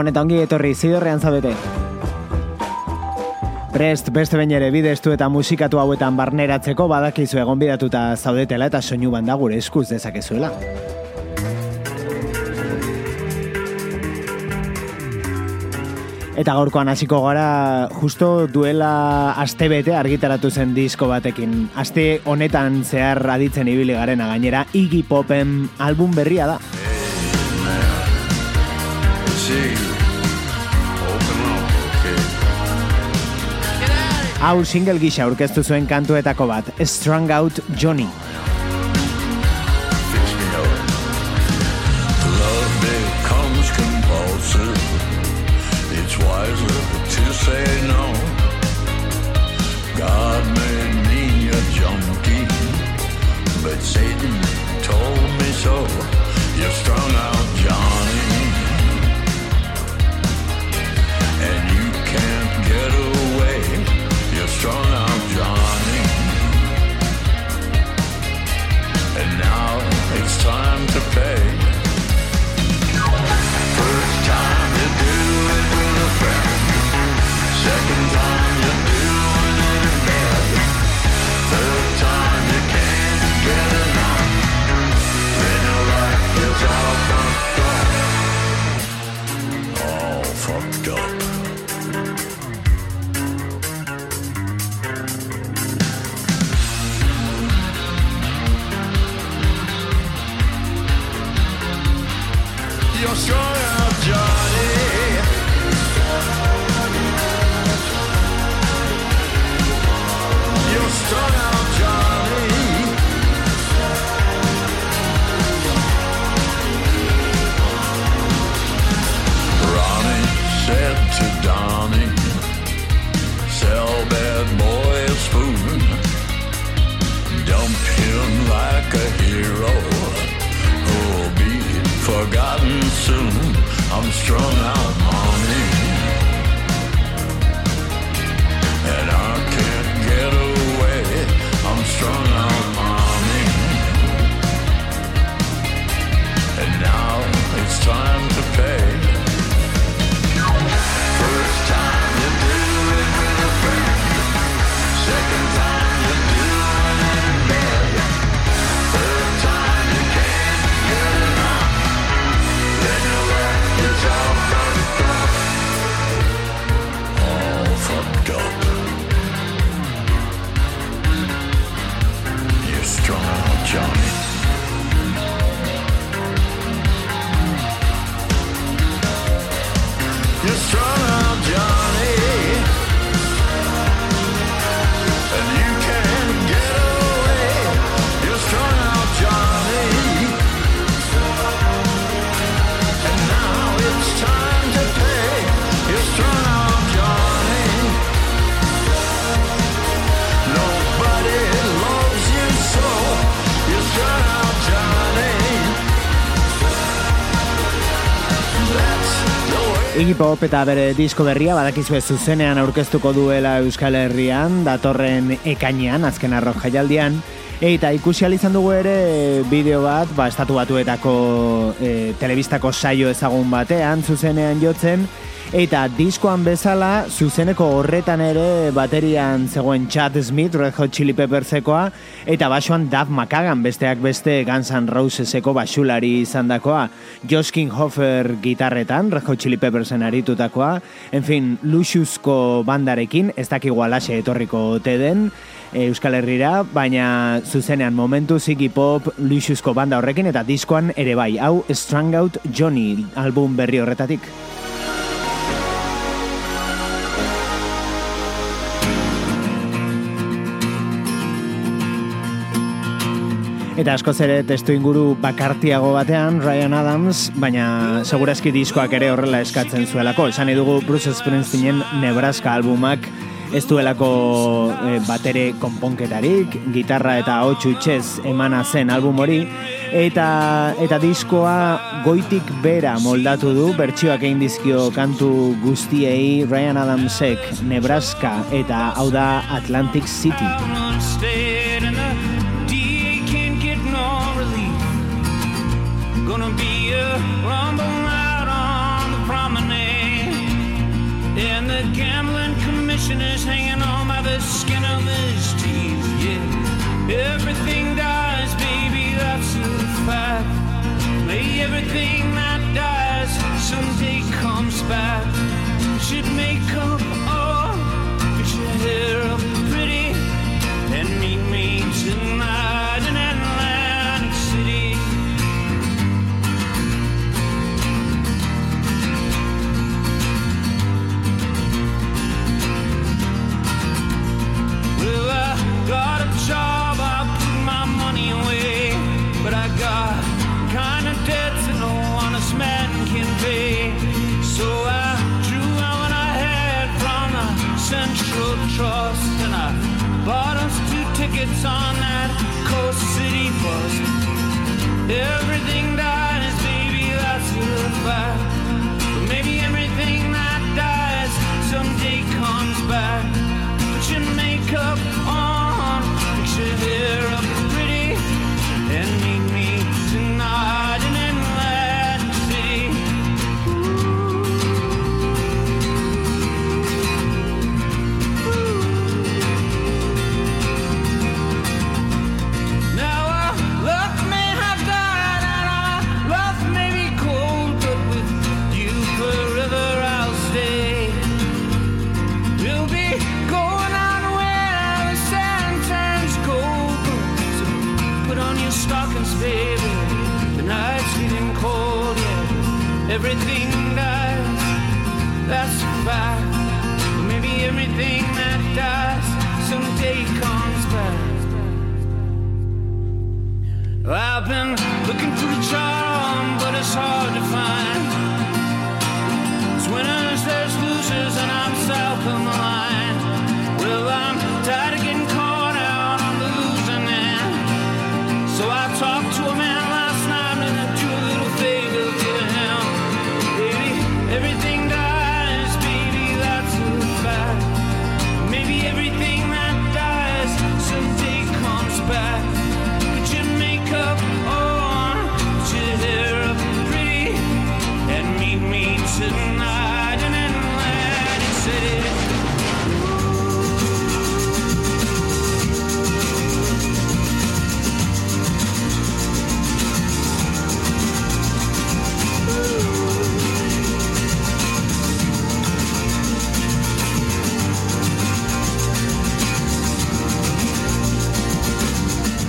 Gabon eta ongi etorri zidorrean zabete. Prest beste bain ere bidestu eta musikatu hauetan barneratzeko badakizu egon bidatuta zaudetela eta soinu banda gure eskuz dezakezuela. Eta gaurkoan hasiko gara justo duela aste bete argitaratu zen disko batekin. Aste honetan zehar aditzen ibili garena gainera Iggy Popen album berria da. Hau single gisa aurkeztu zuen kantuetako bat, Strung Out Johnny. Satan told me so. You're strung out, it's time to pay. Strung out, Pop eta bere disko berria badakizue zuzenean aurkeztuko duela Euskal Herrian, datorren ekainean, azken arrok jaialdian, eta ikusi izan dugu ere bideo bat, ba, estatu batuetako e, telebistako saio ezagun batean, zuzenean jotzen, Eta diskoan bezala, zuzeneko horretan ere baterian zegoen Chad Smith, Red Hot Chili Peppersekoa, eta basoan Duff McKagan besteak beste Guns N' Roseseko basulari izandakoa, Josh Kinghofer gitarretan, Red Hot Chili Peppersen aritutakoa, en fin, Luxusko bandarekin, ez dakigu alaxe etorriko ote den, e, Euskal Herrira, baina zuzenean momentu Ziggy Pop Luxusko banda horrekin eta diskoan ere bai, hau Strung Out Johnny album berri horretatik. Eta askoz ere testu inguru bakartiago batean Ryan Adams, baina segurazki diskoak ere horrela eskatzen zuelako. Esan dugu Bruce Springsteenen Nebraska albumak ez duelako e, batere konponketarik, gitarra eta hotxu txez emana zen album hori, eta, eta diskoa goitik bera moldatu du, bertsioak egin dizkio kantu guztiei Ryan Adamsek Nebraska eta hau da Atlantic City. Gonna be a rumble out on the promenade, and the gambling commissioner's hanging on by the skin of his teeth. Yeah, everything dies, baby, that's a fact. Lay everything that dies someday comes back. Should make up all, get your hair tickets on that Coast City bus. Everything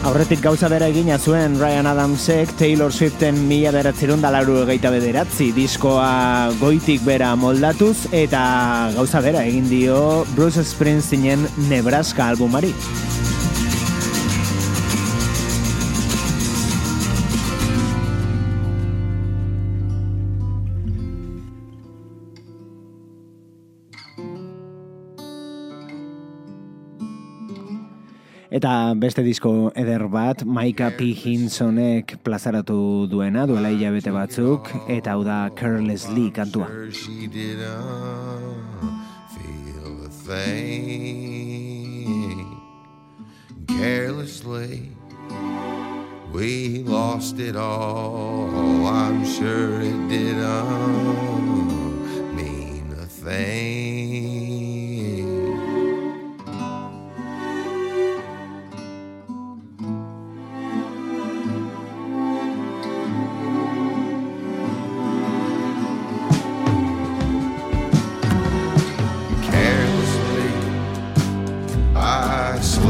Aurretik gauza bera egina zuen Ryan Adamsek Taylor Swiften mila beratzerun dalaru egeita bederatzi diskoa goitik bera moldatuz eta gauza bera egin dio Bruce Springsteenen Nebraska albumari. Eta beste disko eder bat, Maika P. Hinsonek plazaratu duena, duela hilabete batzuk, eta hau da Carelessly kantua. Sure she didn't feel a thing carelessly. We lost it all. I'm sure it didn't mean a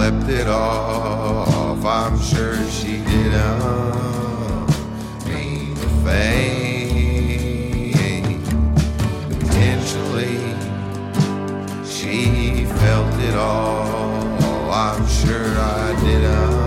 slept it off. I'm sure she didn't mean a thing. Intentionally, she felt it all. I'm sure I didn't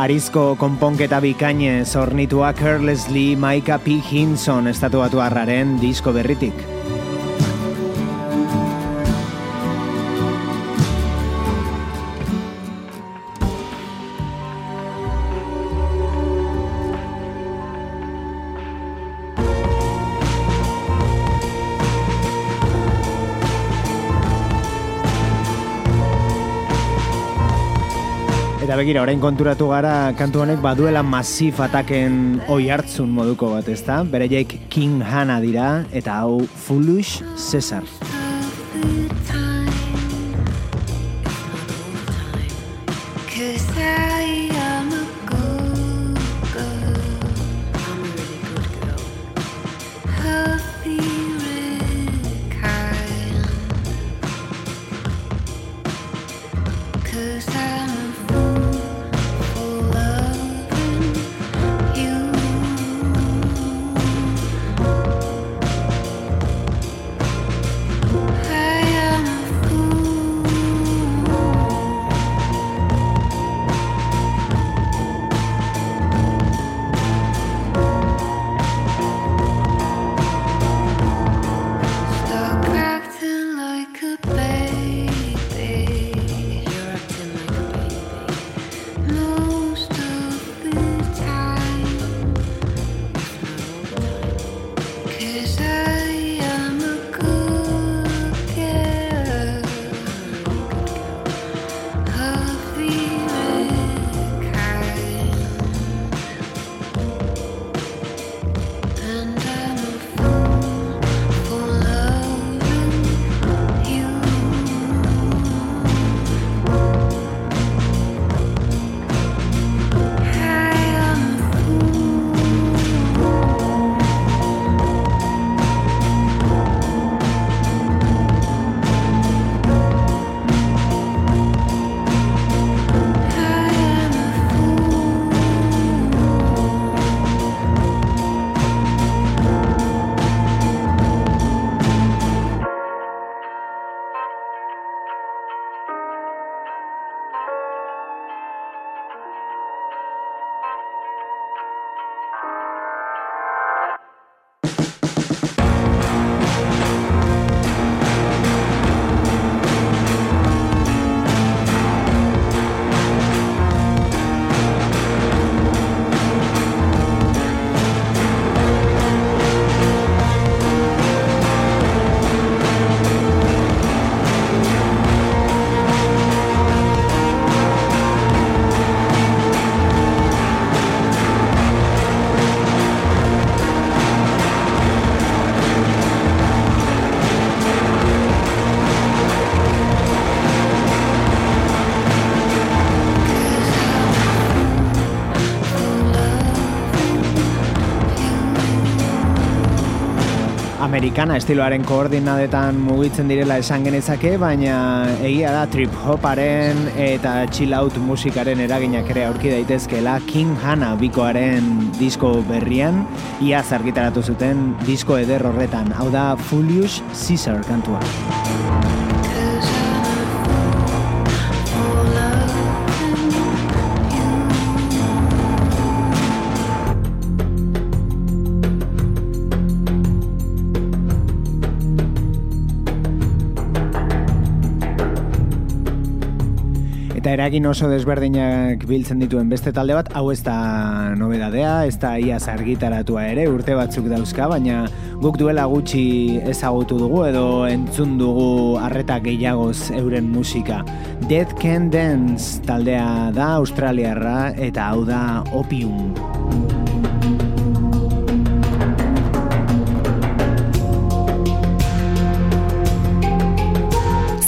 Arizko konponketa bikaine zornitua Carelessly Maika P. Hinson estatuatu harraren disko berritik. Eta begira, orain konturatu gara kantu honek baduela masif ataken oi hartzun moduko bat, ezta? Bereiek King Hana dira eta hau Foolish Cesar. Cause amerikana estiloaren koordinadetan mugitzen direla esan genezake, baina egia da trip hoparen eta chill out musikaren eraginak ere aurki daitezkeela King Hana bikoaren disko berrian, ia argitaratu zuten disko eder horretan, hau da Fullius Caesar kantua. Eragin oso desberdinak biltzen dituen beste talde bat, hau ez da nobedadea, ez da iaz argitaratua ere, urte batzuk dauzka, baina guk duela gutxi ezagutu dugu edo entzun dugu arreta gehiagoz euren musika. Dead Can Dance taldea da australiarra eta hau da Opium.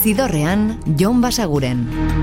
Zidorrean, Jon Basaguren.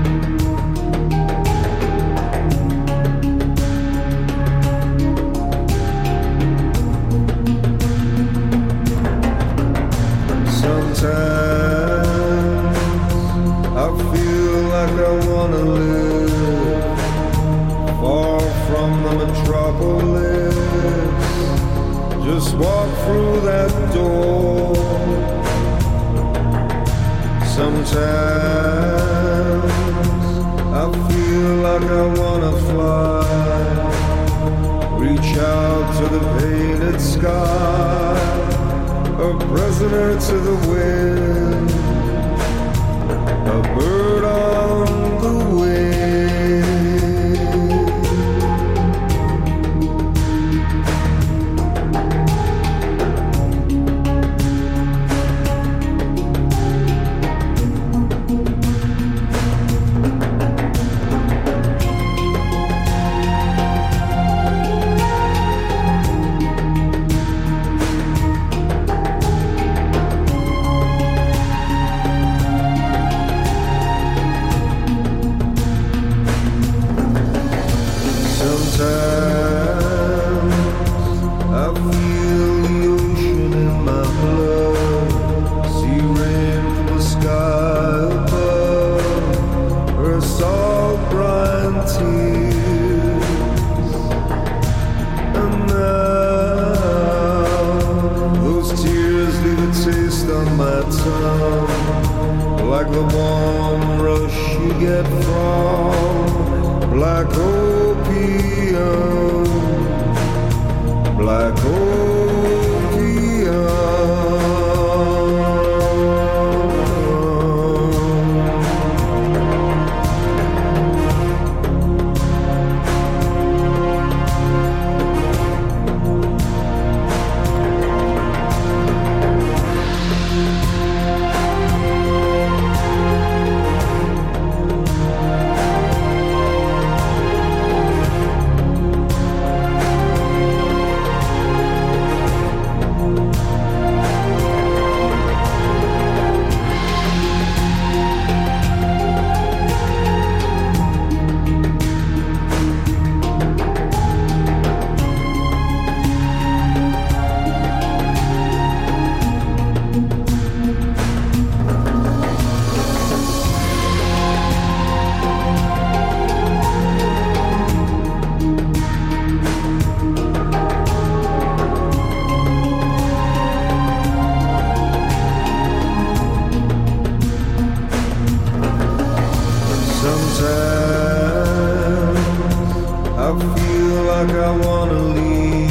I feel like I wanna leave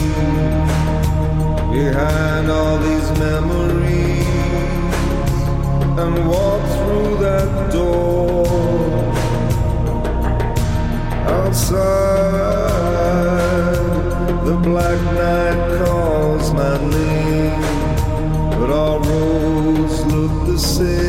behind all these memories and walk through that door. Outside, the black night calls my name, but all roads look the same.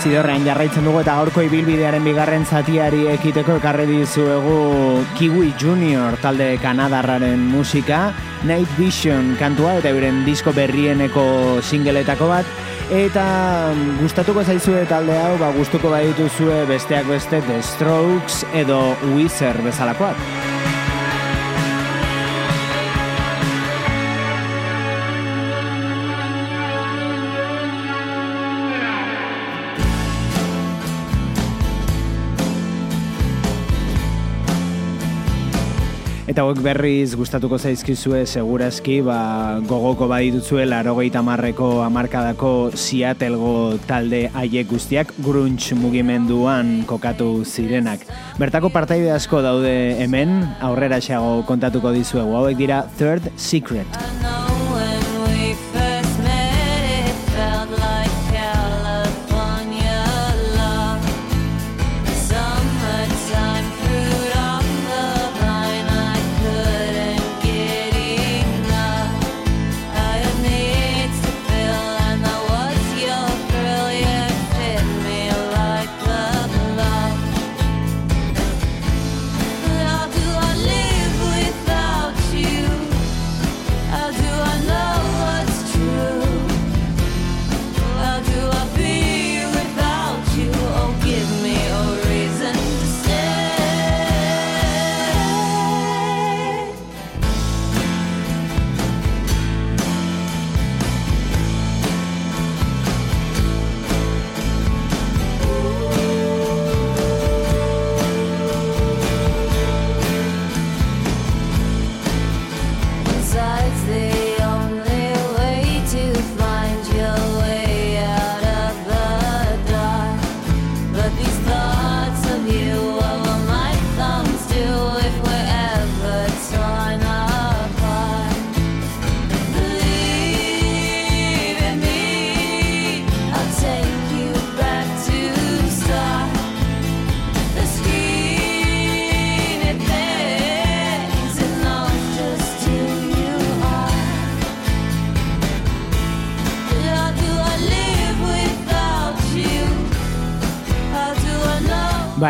Zidorrean jarraitzen dugu eta gaurko ibilbidearen bigarren zatiari ekiteko ekarri dizuegu Kiwi Junior talde kanadarraren musika, Night Vision kantua eta euren disko berrieneko singeletako bat, eta mm, gustatuko zaizue talde hau, ba gustuko badituzue besteak beste The Strokes edo Wizard bezalakoak. bezalakoak. eta hauek berriz gustatuko zaizkizue segurazki ba, gogoko badituzue larogeita marreko amarkadako Seattleego talde haiek guztiak grunge mugimenduan kokatu zirenak. Bertako partaide asko daude hemen, aurrera xago kontatuko dizuegu, hauek dira Third Secret.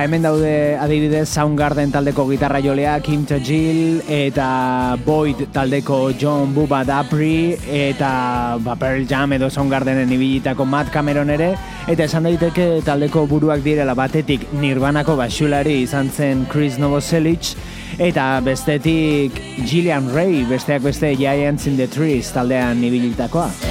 Ba, hemen daude adibidez Soundgarden taldeko gitarra jolea Kim Tajil eta Boyd taldeko John Bubba Dapri eta ba, Pearl Jam edo Soundgardenen ibilitako Matt Cameron ere eta esan daiteke taldeko buruak direla batetik Nirvanako basulari izan zen Chris Novoselic eta bestetik Gillian Ray besteak beste Giants in the Trees taldean ibilitakoa.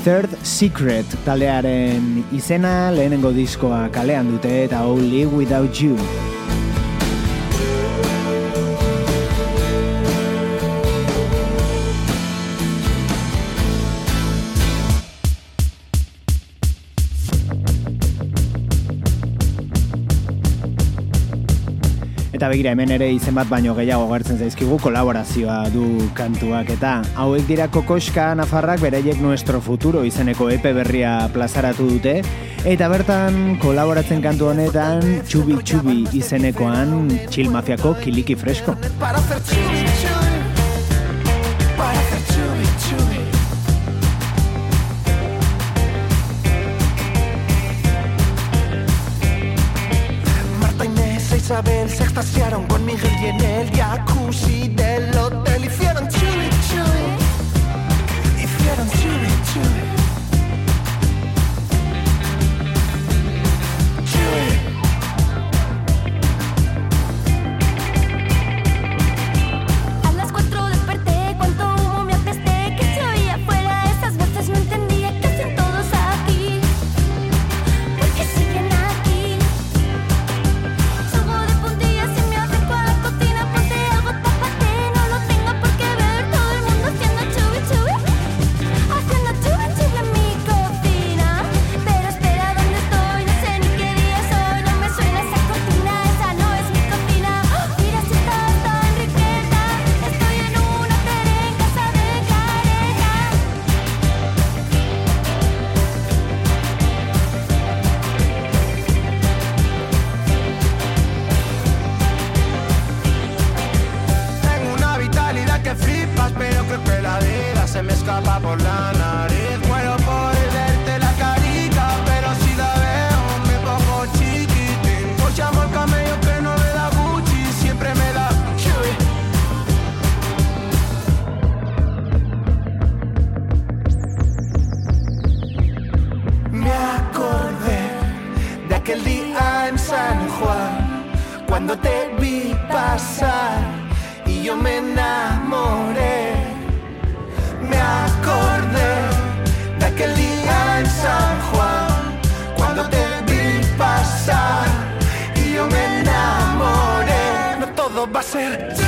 Third Secret taldearen izena lehenengo diskoa kalean dute eta Only Without You. Begira hemen ere izen bat baino gehiago gertzen zaizkigu kolaborazioa du kantuak eta hauek dira kokoska nafarrak bereiek nuestro futuro izeneko epe berria plazaratu dute eta bertan kolaboratzen kantu honetan txubi txubi izenekoan chill mafiako kiliki fresko. Para Se extasiaron con Miguel y en el jacuzzi del hotel. Hicieron chubi chubi Hicieron chubi chubi cuando te vi pasar y yo me enamoré. Me acordé de aquel día en San Juan, cuando te vi pasar y yo me enamoré. No todo va a ser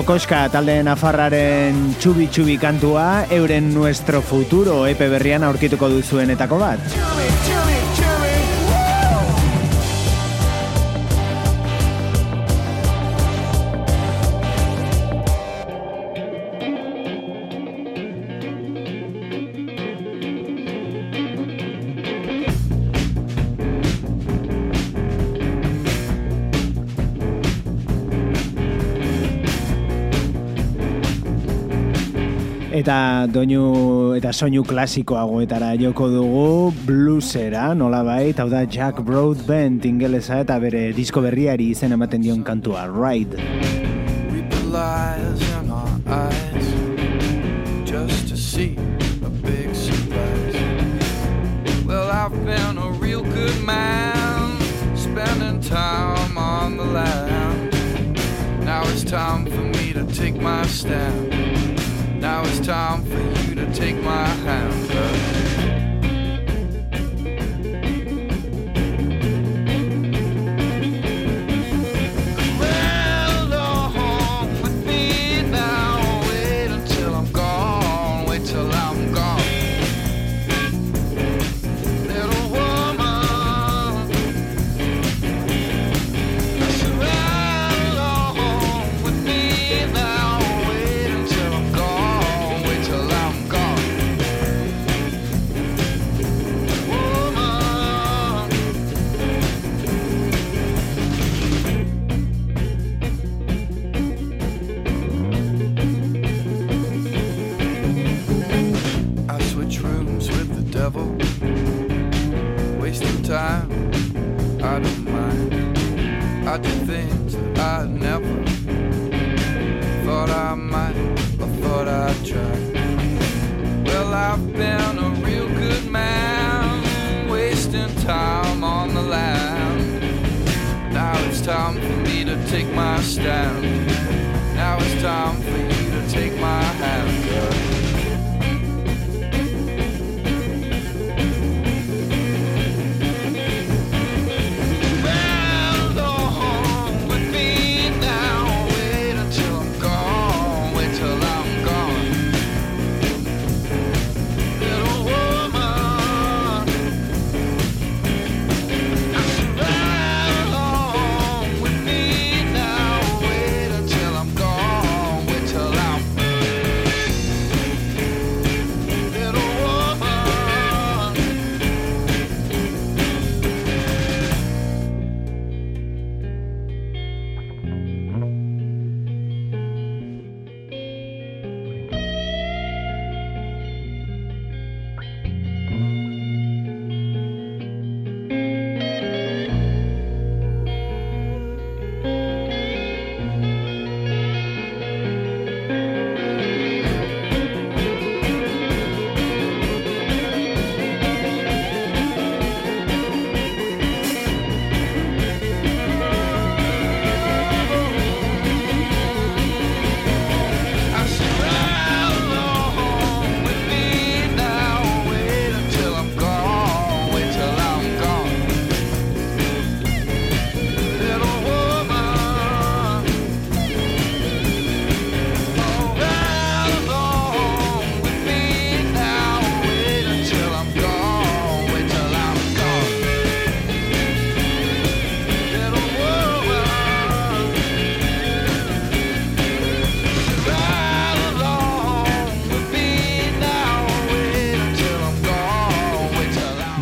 Kokoska talde Nafarraren txubi txubi kantua euren nuestro futuro epe berrian aurkituko duzuenetako bat. Doinu eta soinu klasikoagoetara joko dugu bluesera, nolabait, hau da Jack Broadbent ingelesa eta bere disko berriari izen ematen dion kantua, Ride. Just to see a big surprise. Well, I've been a real good man, spending time on the land. Now it's time for me to take my stand. Now it's time take my hand. down.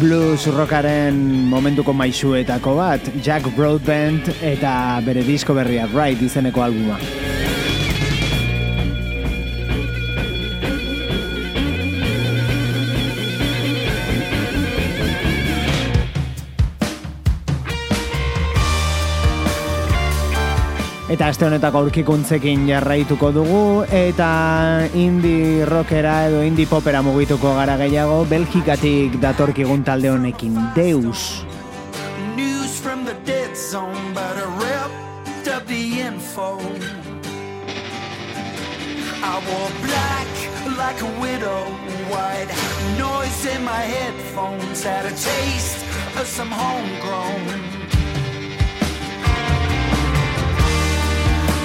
blues rockaren momentuko maisuetako bat, Jack Broadbent eta bere disko berria Right izeneko albuma. Eta aste honetako aurkikuntzekin jarraituko dugu eta indie rockera edo indie popera mugituko gara gehiago Belgikatik datorkigun talde honekin Deus. News from the dead zone but a rep the info. I wore black like a widow white noise in my headphones had a taste of some homegrown.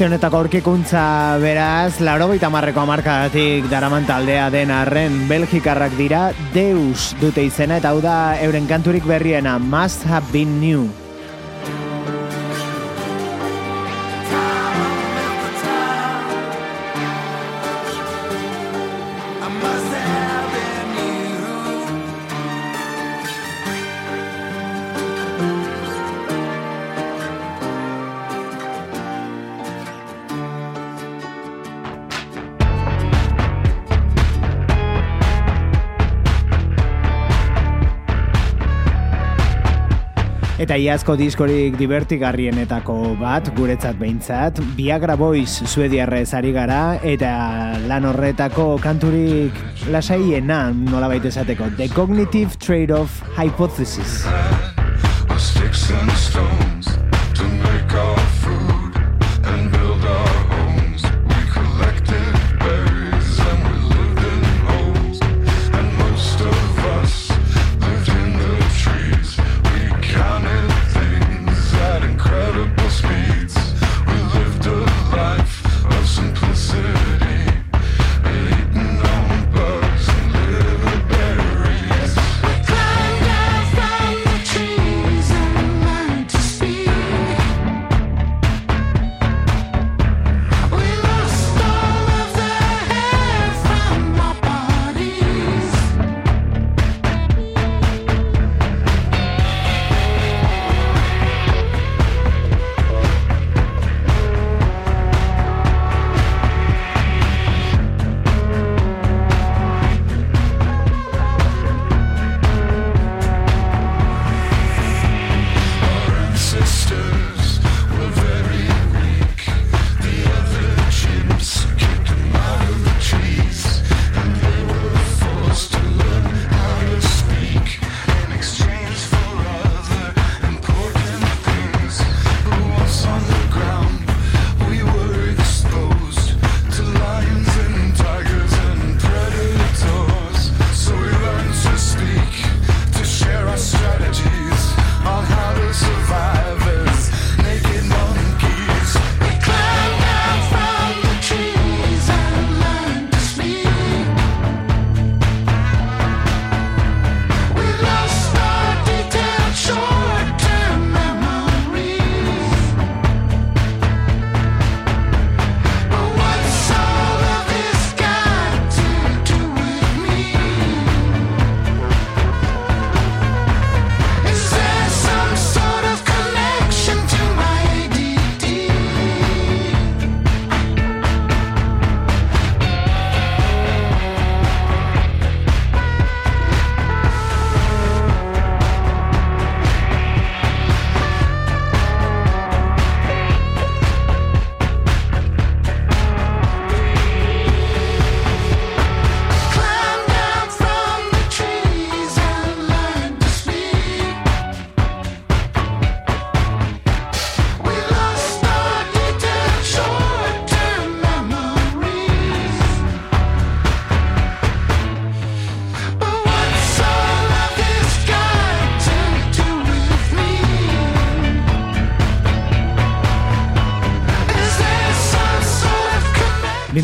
aste honetako aurkikuntza beraz, laro baita marreko amarkadatik daraman taldea den arren belgikarrak dira, Deus dute izena eta hau da euren kanturik berriena, Must Have Been New. Eta iazko diskorik divertigarrienetako bat, guretzat behintzat, Viagra Boys suediarrez ari gara, eta lan horretako kanturik lasaiena nola baita esateko, The Cognitive Trade-Off Hypothesis.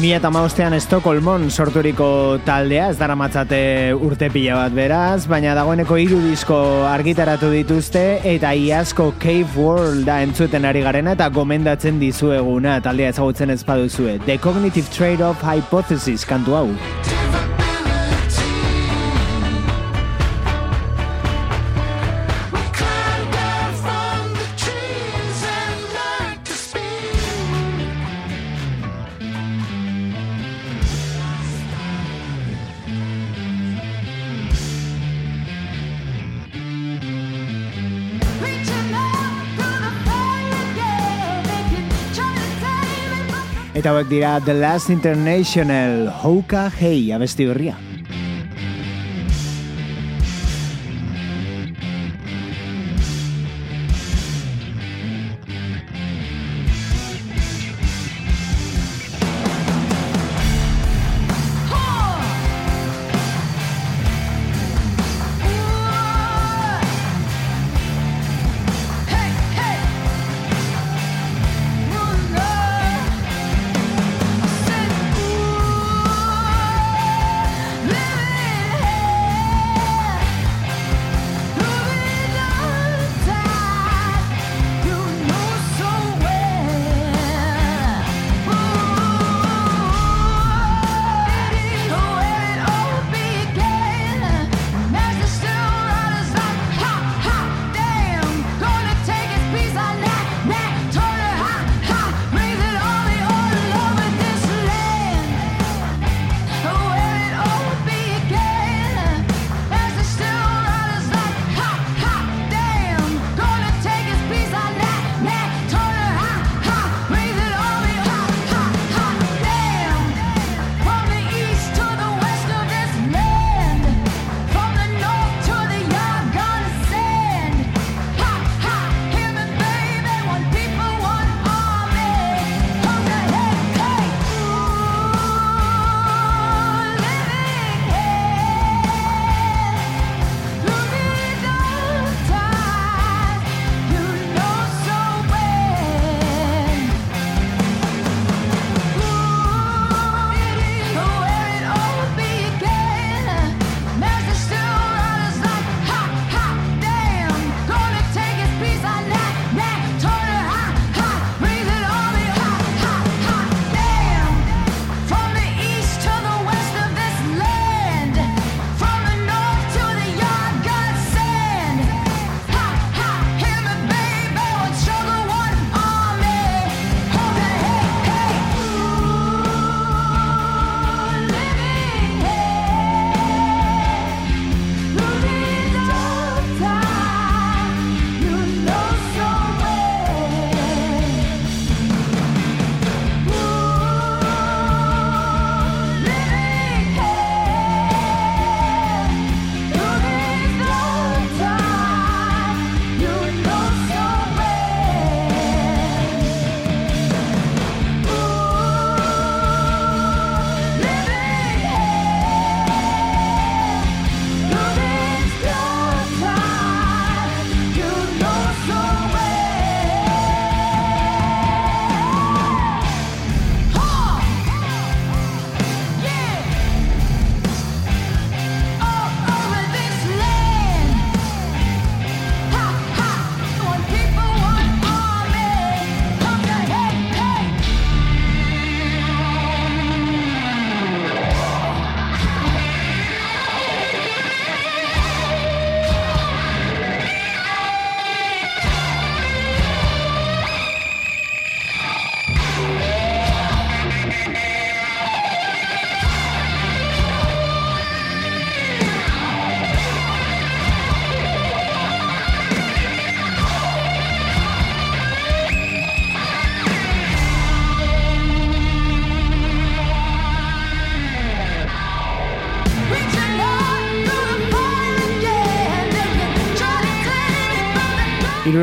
2008an Estokolmon sorturiko taldea, ez daramatzate urte pila bat beraz, baina dagoeneko hiru disko argitaratu dituzte eta iazko Cave World da entzuten ari garena eta gomendatzen dizueguna taldea ezagutzen ez baduzue. The Cognitive Trade-off Hypothesis kantu hau. hauek dira The Last International Hoka Hey abesti berria.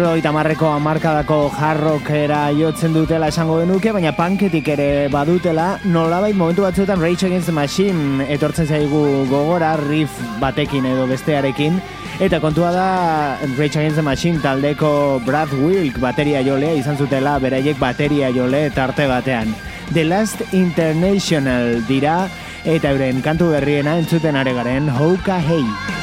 Irurogeita marreko amarkadako jarrokera jotzen dutela esango genuke, baina panketik ere badutela, nolabait momentu batzuetan Rage Against the Machine etortzen zaigu gogora, riff batekin edo bestearekin, eta kontua da Rage Against the Machine taldeko Brad Wilk bateria jolea izan zutela, beraiek bateria jole tarte batean. The Last International dira, eta euren kantu berriena entzuten are garen Houka Hey.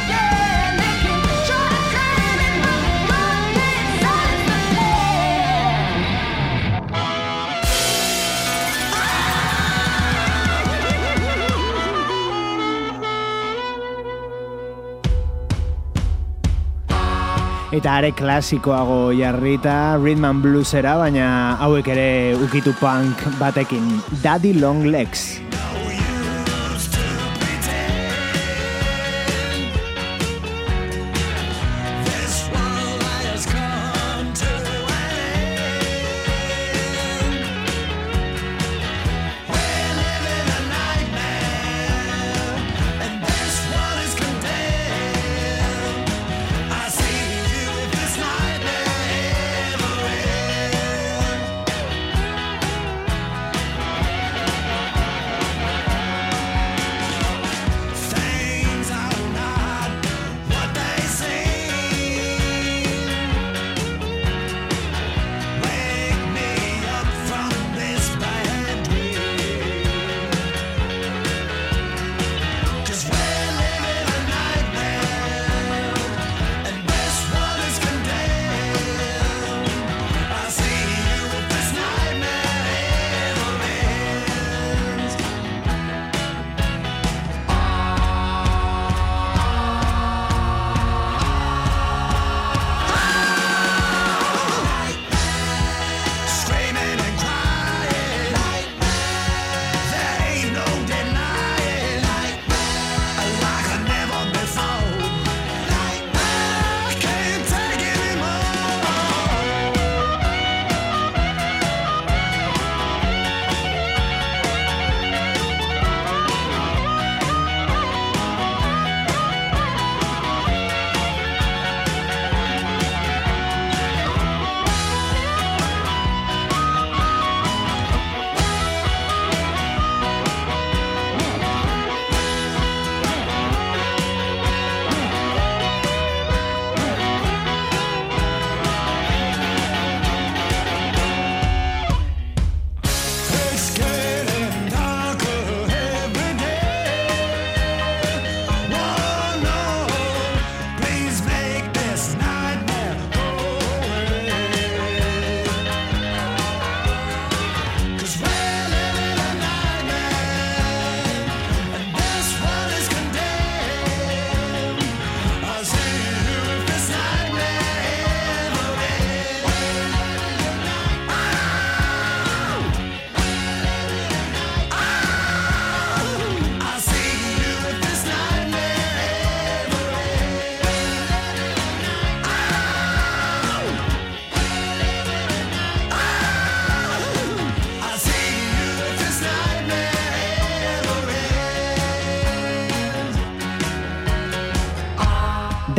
Eta are klasikoago jarrita rhythm and bluesera, baina hauek ere ukitu punk batekin. Daddy Long Legs.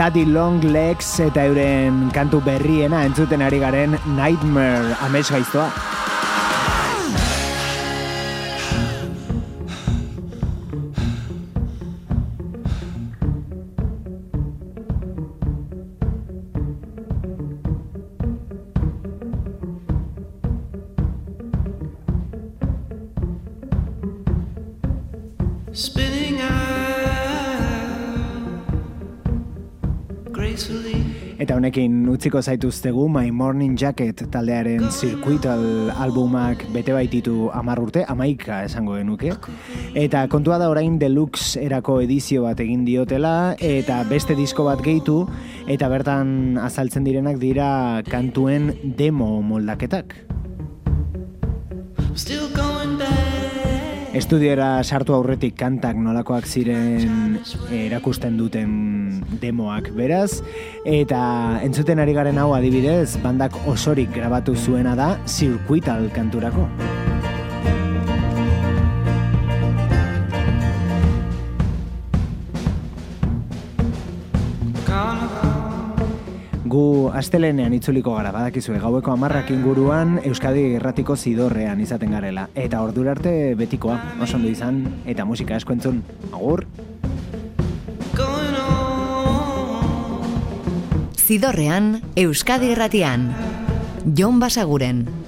Daddy Long Legs eta euren kantu berriena entzuten ari garen Nightmare amets gaiztoa. Utziko zaituztegu My Morning Jacket taldearen Circuital albumak bete baititu amar urte, amaika esango genuke. Eta kontua da orain deluxe erako edizio bat egin diotela, eta beste disko bat gehitu, eta bertan azaltzen direnak dira kantuen demo moldaketak. Still. Estudiora sartu aurretik kantak nolakoak ziren erakusten duten demoak beraz, eta entzuten ari garen hau adibidez, bandak osorik grabatu zuena da Circuital kanturako. Gu astelenean itzuliko gara badakizue gaueko amarrak inguruan Euskadi irratiko zidorrean izaten garela. Eta ordura arte betikoa, oso ondo izan, eta musika asko entzun. Agur! Zidorrean, Euskadi irratian. Jon Basaguren.